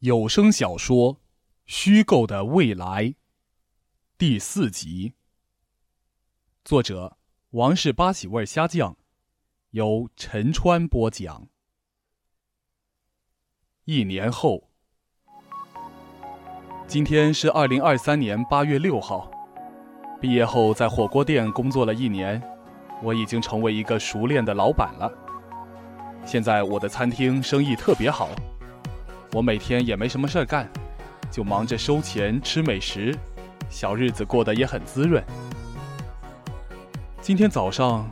有声小说《虚构的未来》第四集，作者王氏八喜味虾酱，由陈川播讲。一年后，今天是二零二三年八月六号。毕业后在火锅店工作了一年，我已经成为一个熟练的老板了。现在我的餐厅生意特别好。我每天也没什么事儿干，就忙着收钱、吃美食，小日子过得也很滋润。今天早上，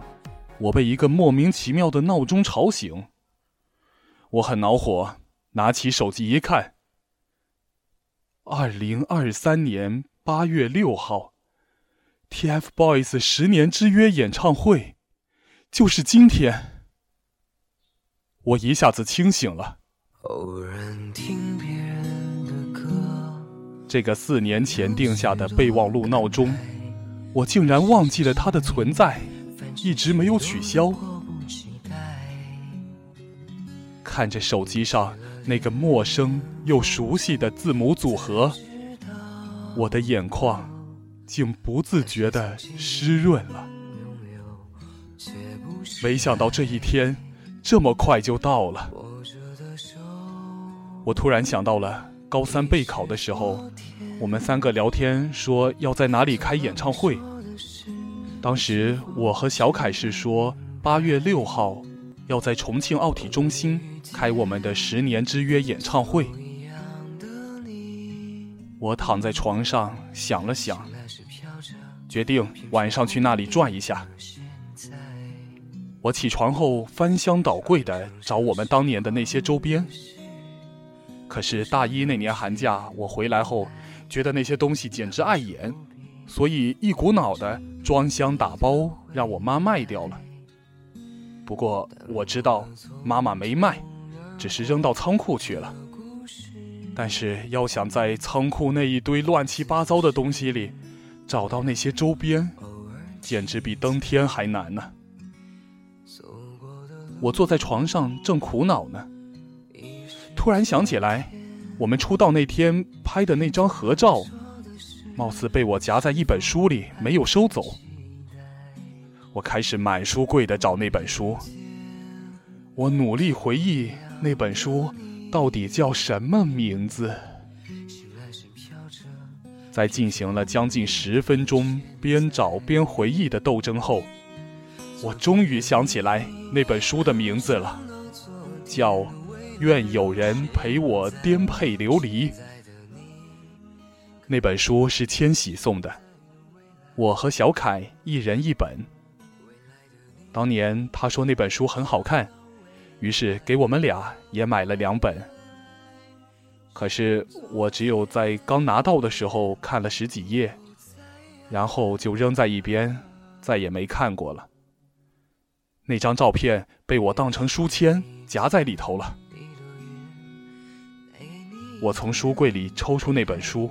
我被一个莫名其妙的闹钟吵醒。我很恼火，拿起手机一看，二零二三年八月六号，TFBOYS 十年之约演唱会，就是今天。我一下子清醒了。偶然听别人的歌，这个四年前定下的备忘录闹钟，我竟然忘记了它的存在，一直没有取消。看着手机上那个陌生又熟悉的字母组合，我的眼眶竟不自觉的湿润了。没想到这一天这么快就到了。我突然想到了高三备考的时候，我们三个聊天说要在哪里开演唱会。当时我和小凯是说八月六号要在重庆奥体中心开我们的十年之约演唱会。我躺在床上想了想，决定晚上去那里转一下。我起床后翻箱倒柜的找我们当年的那些周边。可是大一那年寒假，我回来后，觉得那些东西简直碍眼，所以一股脑的装箱打包，让我妈卖掉了。不过我知道妈妈没卖，只是扔到仓库去了。但是要想在仓库那一堆乱七八糟的东西里，找到那些周边，简直比登天还难呢。我坐在床上正苦恼呢。突然想起来，我们出道那天拍的那张合照，貌似被我夹在一本书里，没有收走。我开始满书柜的找那本书。我努力回忆那本书到底叫什么名字。在进行了将近十分钟边找边回忆的斗争后，我终于想起来那本书的名字了，叫。愿有人陪我颠沛流离。那本书是千玺送的，我和小凯一人一本。当年他说那本书很好看，于是给我们俩也买了两本。可是我只有在刚拿到的时候看了十几页，然后就扔在一边，再也没看过了。那张照片被我当成书签夹在里头了。我从书柜里抽出那本书，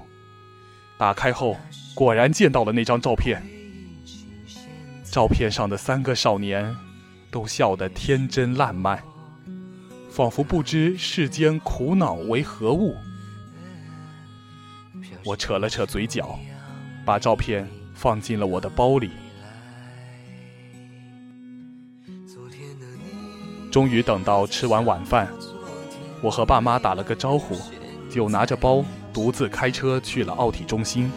打开后，果然见到了那张照片。照片上的三个少年，都笑得天真烂漫，仿佛不知世间苦恼为何物。我扯了扯嘴角，把照片放进了我的包里。终于等到吃完晚饭，我和爸妈打了个招呼。就拿着包独自开车去了奥体中心。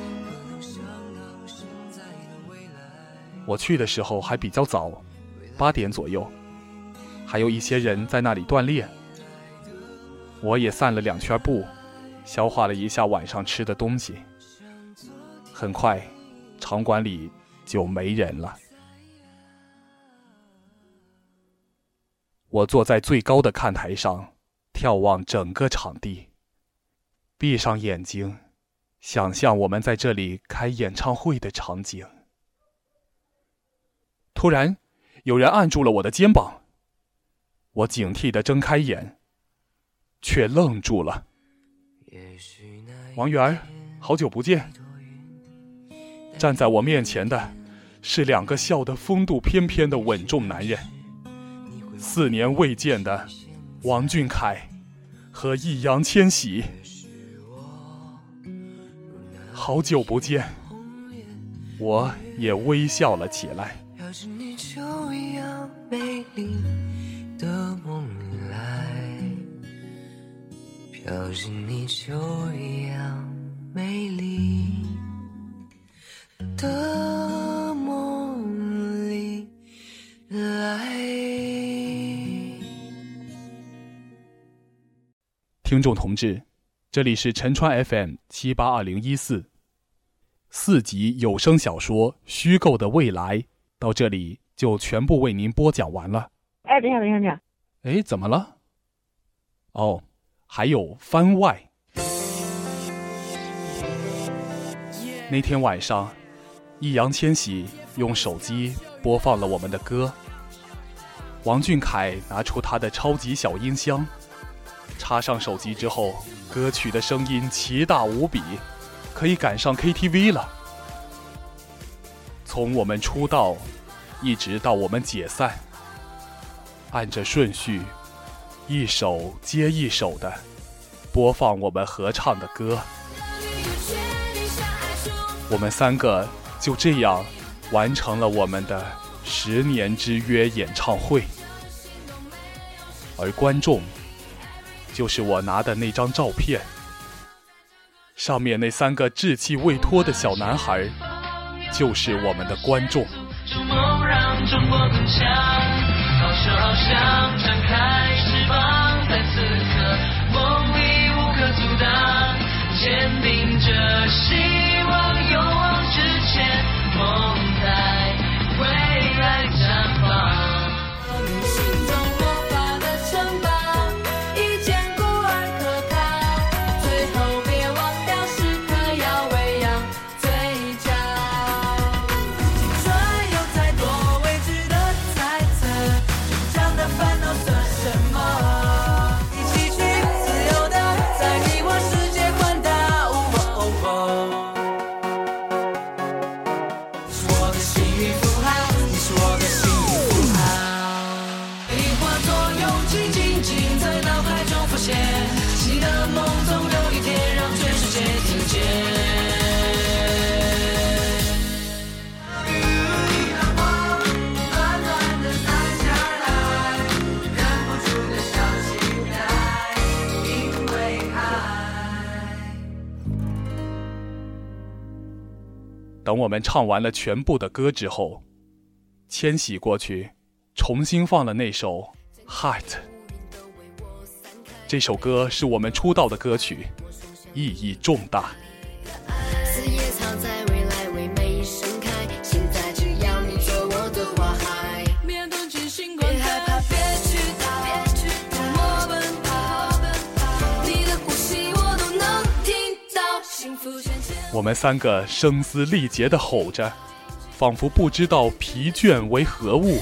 我去的时候还比较早，八点左右，还有一些人在那里锻炼。我也散了两圈步，消化了一下晚上吃的东西。很快，场馆里就没人了。我坐在最高的看台上，眺望整个场地。闭上眼睛，想象我们在这里开演唱会的场景。突然，有人按住了我的肩膀。我警惕的睁开眼，却愣住了。王源，好久不见。站在我面前的，是两个笑得风度翩翩的稳重男人。四年未见的王俊凯。和易烊千玺。好久不见，我也微笑了起来。你就一样美丽的梦里来。听众同志，这里是陈川 FM 七八二零一四，四集有声小说《虚构的未来》到这里就全部为您播讲完了。哎，等一下，等一下，等一下。哎，怎么了？哦。还有番外。那天晚上，易烊千玺用手机播放了我们的歌。王俊凯拿出他的超级小音箱，插上手机之后，歌曲的声音奇大无比，可以赶上 KTV 了。从我们出道，一直到我们解散，按着顺序。一首接一首的播放我们合唱的歌，我们三个就这样完成了我们的十年之约演唱会，而观众就是我拿的那张照片，上面那三个稚气未脱的小男孩，就是我们的观众。在此刻，梦里无可阻挡，坚定着希望，勇往直前，梦等我们唱完了全部的歌之后，千玺过去重新放了那首《Heart》。这首歌是我们出道的歌曲，意义重大。我们三个声嘶力竭地吼着，仿佛不知道疲倦为何物。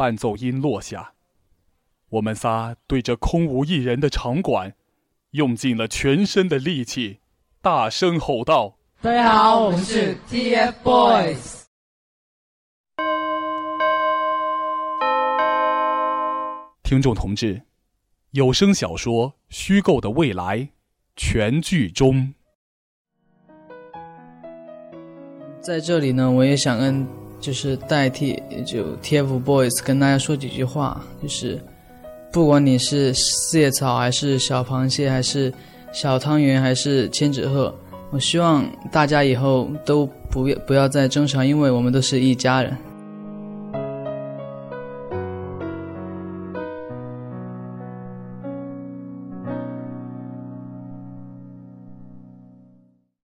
伴奏音落下，我们仨对着空无一人的场馆，用尽了全身的力气，大声吼道：“大家好，我们是 TFBOYS。”听众同志，有声小说《虚构的未来》全剧终。在这里呢，我也想跟。就是代替就 TFBOYS 跟大家说几句话，就是不管你是四叶草还是小螃蟹还是小汤圆还是千纸鹤，我希望大家以后都不要不要再争吵，因为我们都是一家人。